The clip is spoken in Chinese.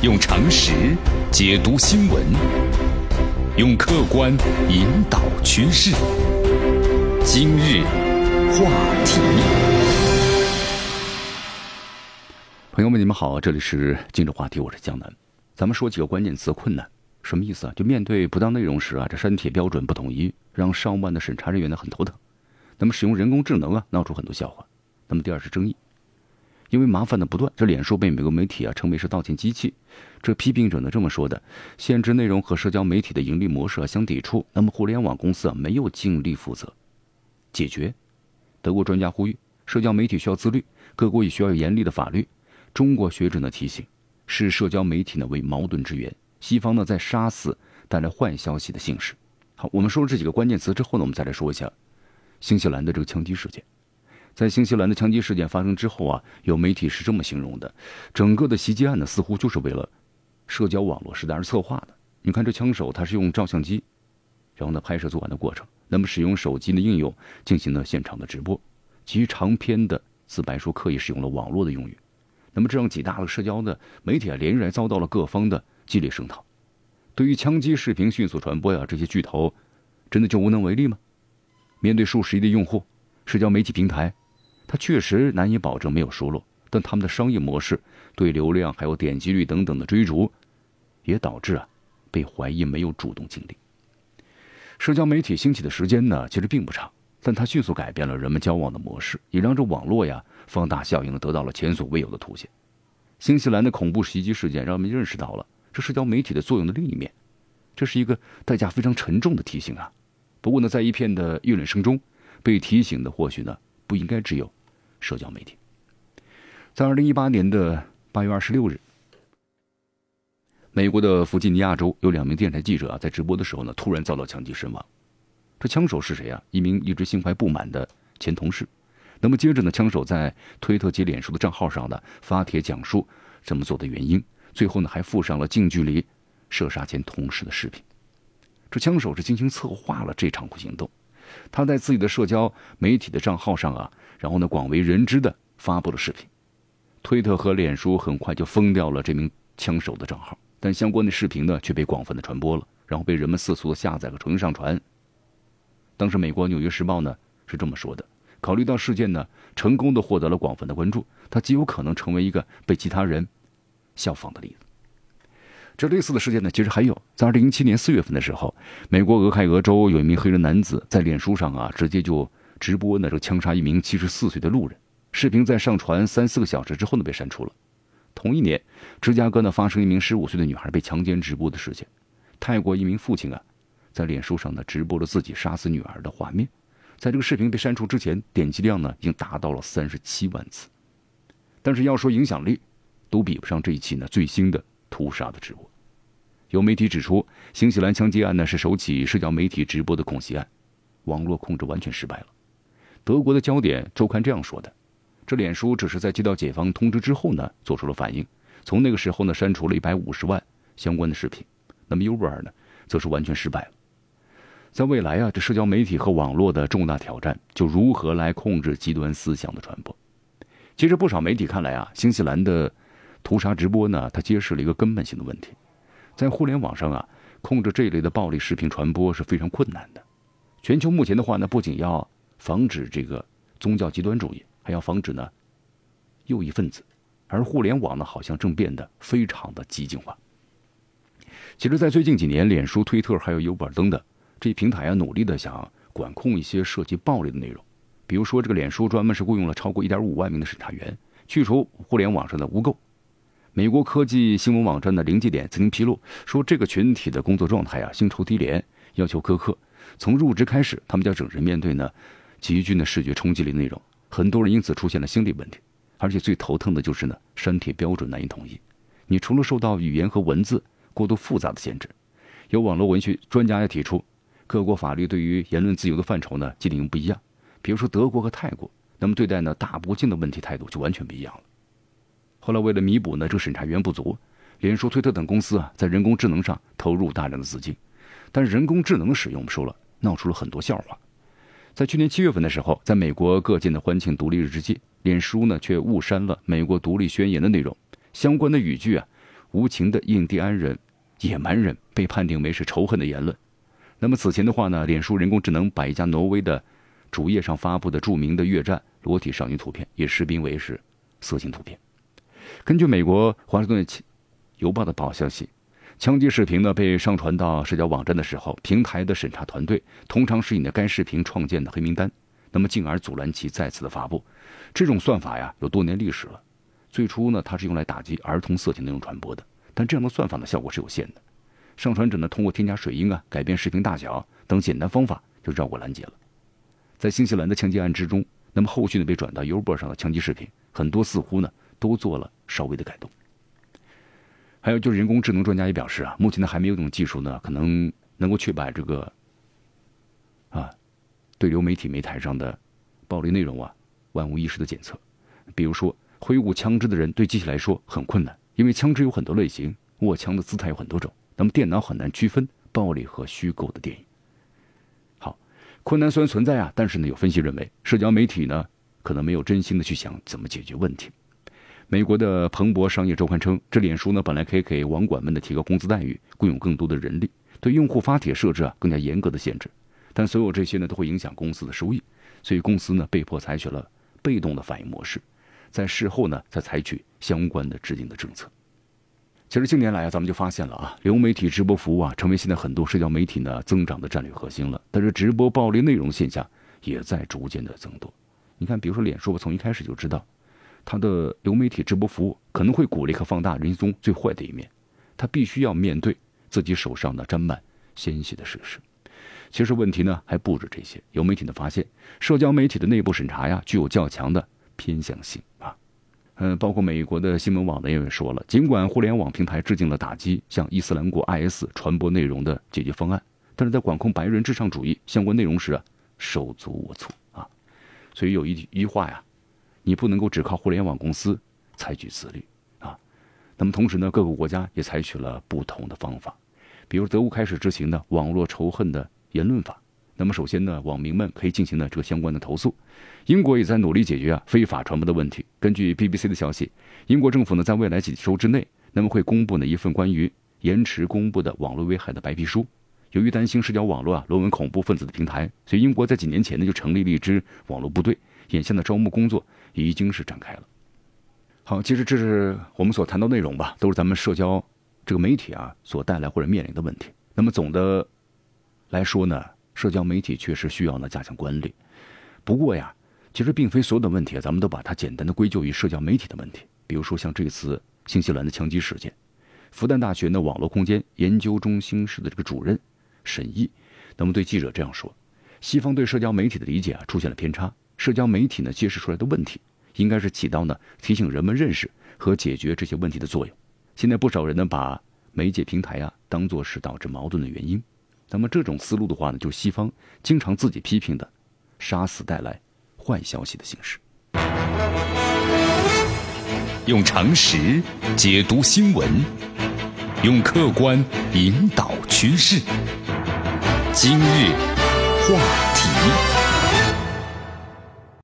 用常识解读新闻，用客观引导趋势。今日话题，朋友们，你们好，这里是今日话题，我是江南。咱们说几个关键词：困难，什么意思啊？就面对不当内容时啊，这删帖标准不统一，让上万的审查人员呢很头疼。那么使用人工智能啊，闹出很多笑话。那么第二是争议。因为麻烦的不断，这脸书被美国媒体啊称为是道歉机器。这批评者呢这么说的：限制内容和社交媒体的盈利模式啊相抵触。那么互联网公司啊没有尽力负责解决。德国专家呼吁，社交媒体需要自律，各国也需要有严厉的法律。中国学者呢提醒，视社交媒体呢为矛盾之源。西方呢在杀死带来坏消息的姓氏。好，我们说了这几个关键词之后呢，我们再来说一下新西兰的这个枪击事件。在新西兰的枪击事件发生之后啊，有媒体是这么形容的：整个的袭击案呢，似乎就是为了社交网络时代而策划的。你看，这枪手他是用照相机，然后呢拍摄作案的过程，那么使用手机的应用进行了现场的直播，其长篇的自白书刻意使用了网络的用语，那么这让几大的社交的媒体啊连日来遭到了各方的激烈声讨。对于枪击视频迅速传播呀，这些巨头真的就无能为力吗？面对数十亿的用户，社交媒体平台。它确实难以保证没有疏漏，但他们的商业模式对流量还有点击率等等的追逐，也导致啊被怀疑没有主动精力。社交媒体兴起的时间呢其实并不长，但它迅速改变了人们交往的模式，也让这网络呀放大效应得到了前所未有的凸显。新西兰的恐怖袭击事件让我们认识到了这社交媒体的作用的另一面，这是一个代价非常沉重的提醒啊。不过呢，在一片的议论声中，被提醒的或许呢不应该只有。社交媒体，在二零一八年的八月二十六日，美国的弗吉尼亚州有两名电台记者啊，在直播的时候呢，突然遭到枪击身亡。这枪手是谁啊？一名一直心怀不满的前同事。那么接着呢，枪手在推特及脸书的账号上呢发帖讲述这么做的原因，最后呢还附上了近距离射杀前同事的视频。这枪手是精心策划了这场行动，他在自己的社交媒体的账号上啊。然后呢，广为人知的发布了视频，推特和脸书很快就封掉了这名枪手的账号，但相关的视频呢却被广泛的传播了，然后被人们四处的下载和重新上传。当时美国《纽约时报》呢是这么说的：，考虑到事件呢成功的获得了广泛的关注，它极有可能成为一个被其他人效仿的例子。这类似的事件呢，其实还有，在2017年4月份的时候，美国俄亥俄州有一名黑人男子在脸书上啊直接就。直播呢，就枪杀一名七十四岁的路人，视频在上传三四个小时之后呢被删除了。同一年，芝加哥呢发生一名十五岁的女孩被强奸直播的事件。泰国一名父亲啊，在脸书上呢直播了自己杀死女儿的画面，在这个视频被删除之前，点击量呢已经达到了三十七万次。但是要说影响力，都比不上这一起呢最新的屠杀的直播。有媒体指出，新西兰枪击案呢是首起社交媒体直播的恐袭案，网络控制完全失败了。德国的焦点周刊这样说的：“这脸书只是在接到解放通知之后呢，做出了反应。从那个时候呢，删除了一百五十万相关的视频。那么 Uber 呢，则是完全失败了。在未来啊，这社交媒体和网络的重大挑战就如何来控制极端思想的传播。其实不少媒体看来啊，新西兰的屠杀直播呢，它揭示了一个根本性的问题：在互联网上啊，控制这一类的暴力视频传播是非常困难的。全球目前的话呢，不仅要防止这个宗教极端主义，还要防止呢右翼分子，而互联网呢好像正变得非常的激进化。其实，在最近几年，脸书、推特还有优本等等这些平台啊，努力的想管控一些涉及暴力的内容。比如说，这个脸书专门是雇佣了超过一点五万名的审查员，去除互联网上的污垢。美国科技新闻网站的临界点曾经披露说，这个群体的工作状态啊，薪酬低廉，要求苛刻。从入职开始，他们就要整日面对呢极具的视觉冲击力内容，很多人因此出现了心理问题，而且最头疼的就是呢删帖标准难以统一。你除了受到语言和文字过度复杂的限制，有网络文学专家也提出，各国法律对于言论自由的范畴呢界定不一样。比如说德国和泰国，那么对待呢大不敬的问题态度就完全不一样了。后来为了弥补呢这个审查员不足，脸书、推特等公司啊在人工智能上投入大量的资金，但人工智能的使用，我们说了。闹出了很多笑话，在去年七月份的时候，在美国各界的欢庆独立日之际，脸书呢却误删了美国独立宣言的内容，相关的语句啊，无情的印第安人、野蛮人被判定为是仇恨的言论。那么此前的话呢，脸书人工智能把一家挪威的主页上发布的著名的越战裸体少女图片也视频为是色情图片。根据美国华盛顿邮报的报消息，枪击视频呢被上传到社交网站的时候，平台的审查团队通常是以该视频创建的黑名单，那么进而阻拦其再次的发布。这种算法呀有多年历史了，最初呢它是用来打击儿童色情内容传播的，但这样的算法的效果是有限的。上传者呢通过添加水印啊、改变视频大小等简单方法就绕过拦截了。在新西兰的枪击案之中，那么后续呢被转到 u b e r 上的枪击视频，很多似乎呢都做了稍微的改动。还有就是人工智能专家也表示啊，目前呢还没有一种技术呢可能能够确保这个啊对流媒体媒台上的暴力内容啊万无一失的检测。比如说挥舞枪支的人对机器来说很困难，因为枪支有很多类型，握枪的姿态有很多种。那么电脑很难区分暴力和虚构的电影。好，困难虽然存在啊，但是呢，有分析认为，社交媒体呢可能没有真心的去想怎么解决问题。美国的彭博商业周刊称，这脸书呢本来可以给网管们的提高工资待遇，雇佣更多的人力，对用户发帖设置啊更加严格的限制，但所有这些呢都会影响公司的收益，所以公司呢被迫采取了被动的反应模式，在事后呢再采取相关的制定的政策。其实近年来啊，咱们就发现了啊，流媒体直播服务啊，成为现在很多社交媒体呢增长的战略核心了。但是直播暴力内容现象也在逐渐的增多。你看，比如说脸书，我从一开始就知道，他的流媒体直播服务可能会鼓励和放大人性中最坏的一面，他必须要面对自己手上的沾满鲜血的事实。其实问题呢还不止这些，有媒体呢发现，社交媒体的内部审查呀具有较强的偏向性啊。嗯，包括美国的新闻网呢也说了，尽管互联网平台制定了打击向伊斯兰国 IS 传播内容的解决方案，但是在管控白人至上主义相关内容时啊，手足无措啊。所以有一一句话呀，你不能够只靠互联网公司采取自律啊。那么同时呢，各个国家也采取了不同的方法，比如德国开始执行的网络仇恨的言论法。那么首先呢，网民们可以进行呢这个相关的投诉。英国也在努力解决啊非法传播的问题。根据 BBC 的消息，英国政府呢在未来几周之内，那么会公布呢一份关于延迟公布的网络危害的白皮书。由于担心社交网络啊沦为恐怖分子的平台，所以英国在几年前呢就成立了一支网络部队。眼下的招募工作已经是展开了。好，其实这是我们所谈到内容吧，都是咱们社交这个媒体啊所带来或者面临的问题。那么总的来说呢？社交媒体确实需要呢加强管理，不过呀，其实并非所有的问题，咱们都把它简单的归咎于社交媒体的问题。比如说像这次新西兰的枪击事件，复旦大学呢网络空间研究中心室的这个主任沈毅，那么对记者这样说：，西方对社交媒体的理解啊出现了偏差，社交媒体呢揭示出来的问题，应该是起到呢提醒人们认识和解决这些问题的作用。现在不少人呢把媒介平台啊当做是导致矛盾的原因。那么这种思路的话呢，就是西方经常自己批评的“杀死带来坏消息”的形式。用常识解读新闻，用客观引导趋势。今日话题。